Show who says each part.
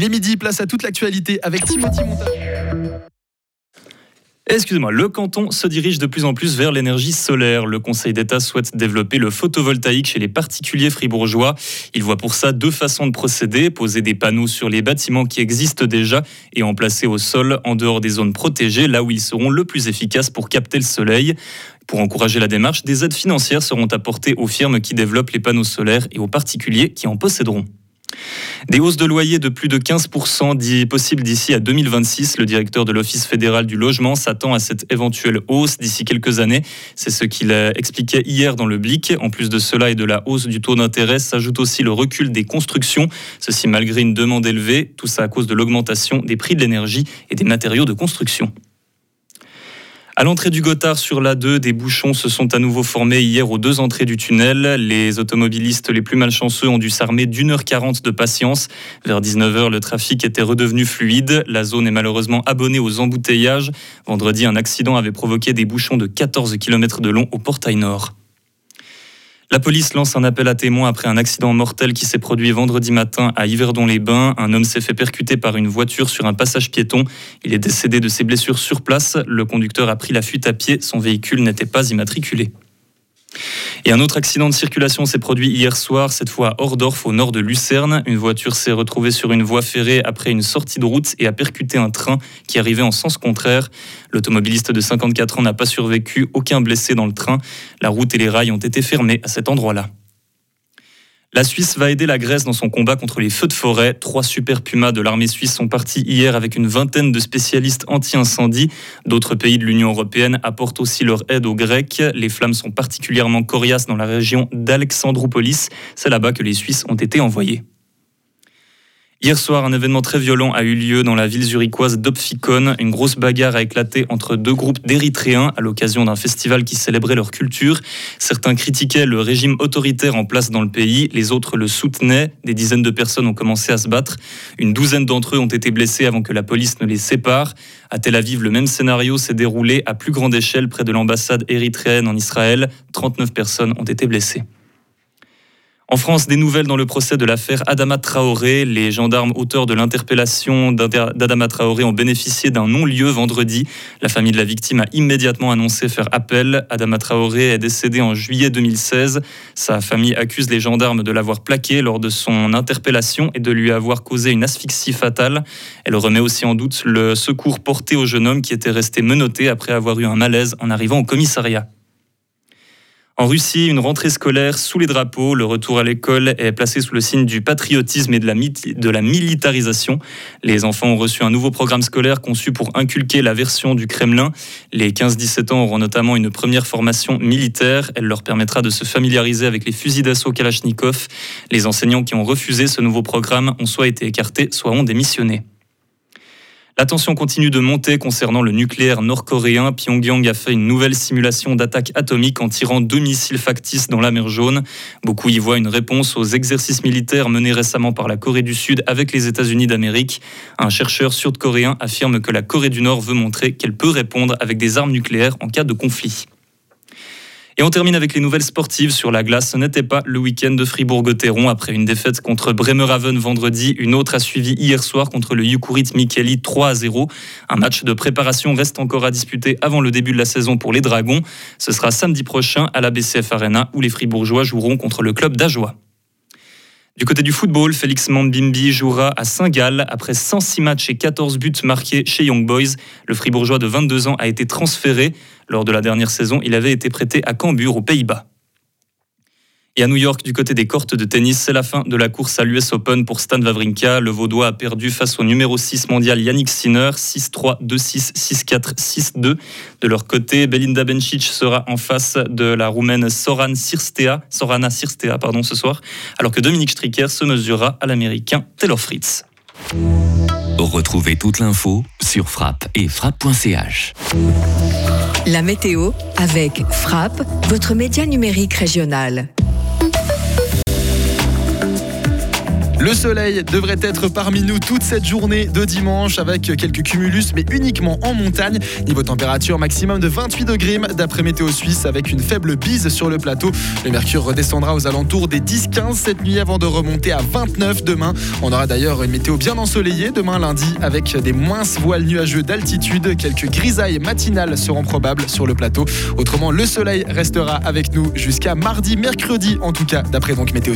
Speaker 1: Il est midi, place à toute l'actualité avec Timothy Montage.
Speaker 2: Excusez-moi, le canton se dirige de plus en plus vers l'énergie solaire. Le Conseil d'État souhaite développer le photovoltaïque chez les particuliers fribourgeois. Il voit pour ça deux façons de procéder, poser des panneaux sur les bâtiments qui existent déjà et en placer au sol en dehors des zones protégées, là où ils seront le plus efficaces pour capter le soleil. Pour encourager la démarche, des aides financières seront apportées aux firmes qui développent les panneaux solaires et aux particuliers qui en posséderont. Des hausses de loyer de plus de 15% dit possible d'ici à 2026. Le directeur de l'Office fédéral du logement s'attend à cette éventuelle hausse d'ici quelques années. C'est ce qu'il expliquait hier dans le Blic. En plus de cela et de la hausse du taux d'intérêt, s'ajoute aussi le recul des constructions. Ceci malgré une demande élevée. Tout ça à cause de l'augmentation des prix de l'énergie et des matériaux de construction. À l'entrée du Gothard sur l'A2, des bouchons se sont à nouveau formés hier aux deux entrées du tunnel. Les automobilistes les plus malchanceux ont dû s'armer d'une heure quarante de patience. Vers 19h, le trafic était redevenu fluide. La zone est malheureusement abonnée aux embouteillages. Vendredi, un accident avait provoqué des bouchons de 14 km de long au portail nord. La police lance un appel à témoins après un accident mortel qui s'est produit vendredi matin à Yverdon-les-Bains. Un homme s'est fait percuter par une voiture sur un passage piéton. Il est décédé de ses blessures sur place. Le conducteur a pris la fuite à pied. Son véhicule n'était pas immatriculé. Et un autre accident de circulation s'est produit hier soir, cette fois à Ordorf, au nord de Lucerne. Une voiture s'est retrouvée sur une voie ferrée après une sortie de route et a percuté un train qui arrivait en sens contraire. L'automobiliste de 54 ans n'a pas survécu, aucun blessé dans le train. La route et les rails ont été fermés à cet endroit-là. La Suisse va aider la Grèce dans son combat contre les feux de forêt. Trois super pumas de l'armée suisse sont partis hier avec une vingtaine de spécialistes anti-incendie. D'autres pays de l'Union européenne apportent aussi leur aide aux Grecs. Les flammes sont particulièrement coriaces dans la région d'Alexandroupolis. C'est là-bas que les Suisses ont été envoyés. Hier soir, un événement très violent a eu lieu dans la ville zurichoise d'Opfikon. Une grosse bagarre a éclaté entre deux groupes d'Érythréens à l'occasion d'un festival qui célébrait leur culture. Certains critiquaient le régime autoritaire en place dans le pays, les autres le soutenaient. Des dizaines de personnes ont commencé à se battre. Une douzaine d'entre eux ont été blessés avant que la police ne les sépare. À Tel Aviv, le même scénario s'est déroulé à plus grande échelle près de l'ambassade érythréenne en Israël. 39 personnes ont été blessées. En France, des nouvelles dans le procès de l'affaire Adama Traoré. Les gendarmes auteurs de l'interpellation d'Adama Traoré ont bénéficié d'un non-lieu vendredi. La famille de la victime a immédiatement annoncé faire appel. Adama Traoré est décédé en juillet 2016. Sa famille accuse les gendarmes de l'avoir plaqué lors de son interpellation et de lui avoir causé une asphyxie fatale. Elle remet aussi en doute le secours porté au jeune homme qui était resté menotté après avoir eu un malaise en arrivant au commissariat. En Russie, une rentrée scolaire sous les drapeaux. Le retour à l'école est placé sous le signe du patriotisme et de la, militarisation. Les enfants ont reçu un nouveau programme scolaire conçu pour inculquer la version du Kremlin. Les 15-17 ans auront notamment une première formation militaire. Elle leur permettra de se familiariser avec les fusils d'assaut Kalachnikov. Les enseignants qui ont refusé ce nouveau programme ont soit été écartés, soit ont démissionné. La tension continue de monter concernant le nucléaire nord-coréen. Pyongyang a fait une nouvelle simulation d'attaque atomique en tirant deux missiles factices dans la mer Jaune. Beaucoup y voient une réponse aux exercices militaires menés récemment par la Corée du Sud avec les États-Unis d'Amérique. Un chercheur sud-coréen affirme que la Corée du Nord veut montrer qu'elle peut répondre avec des armes nucléaires en cas de conflit. Et on termine avec les nouvelles sportives sur la glace. Ce n'était pas le week-end de Fribourg-Gotteron après une défaite contre Bremerhaven vendredi. Une autre a suivi hier soir contre le Jukurit Mikeli 3 à 0. Un match de préparation reste encore à disputer avant le début de la saison pour les Dragons. Ce sera samedi prochain à la BCF Arena où les Fribourgeois joueront contre le club d'Ajoie. Du côté du football, Félix Mambimbi jouera à Saint-Gall après 106 matchs et 14 buts marqués chez Young Boys. Le Fribourgeois de 22 ans a été transféré. Lors de la dernière saison, il avait été prêté à Cambuur aux Pays-Bas. Et à New York, du côté des cortes de tennis, c'est la fin de la course à l'US Open pour Stan Wawrinka. Le Vaudois a perdu face au numéro 6 mondial Yannick Sinner, 6-3, 2-6, 6-4, 6-2. De leur côté, Belinda Bencic sera en face de la Roumaine Soran Sirstea, Sorana Sirstea pardon, ce soir, alors que Dominique Stricker se mesurera à l'Américain Taylor Fritz.
Speaker 3: Retrouvez toute l'info sur frappe et frappe.ch.
Speaker 4: La météo avec Frappe, votre média numérique régional.
Speaker 1: Le soleil devrait être parmi nous toute cette journée de dimanche avec quelques cumulus, mais uniquement en montagne. Niveau température maximum de 28 degrés d'après Météo Suisse avec une faible bise sur le plateau. Le mercure redescendra aux alentours des 10-15 cette nuit avant de remonter à 29 demain. On aura d'ailleurs une météo bien ensoleillée demain lundi avec des moins voiles nuageux d'altitude. Quelques grisailles matinales seront probables sur le plateau. Autrement, le soleil restera avec nous jusqu'à mardi, mercredi en tout cas, d'après donc Météo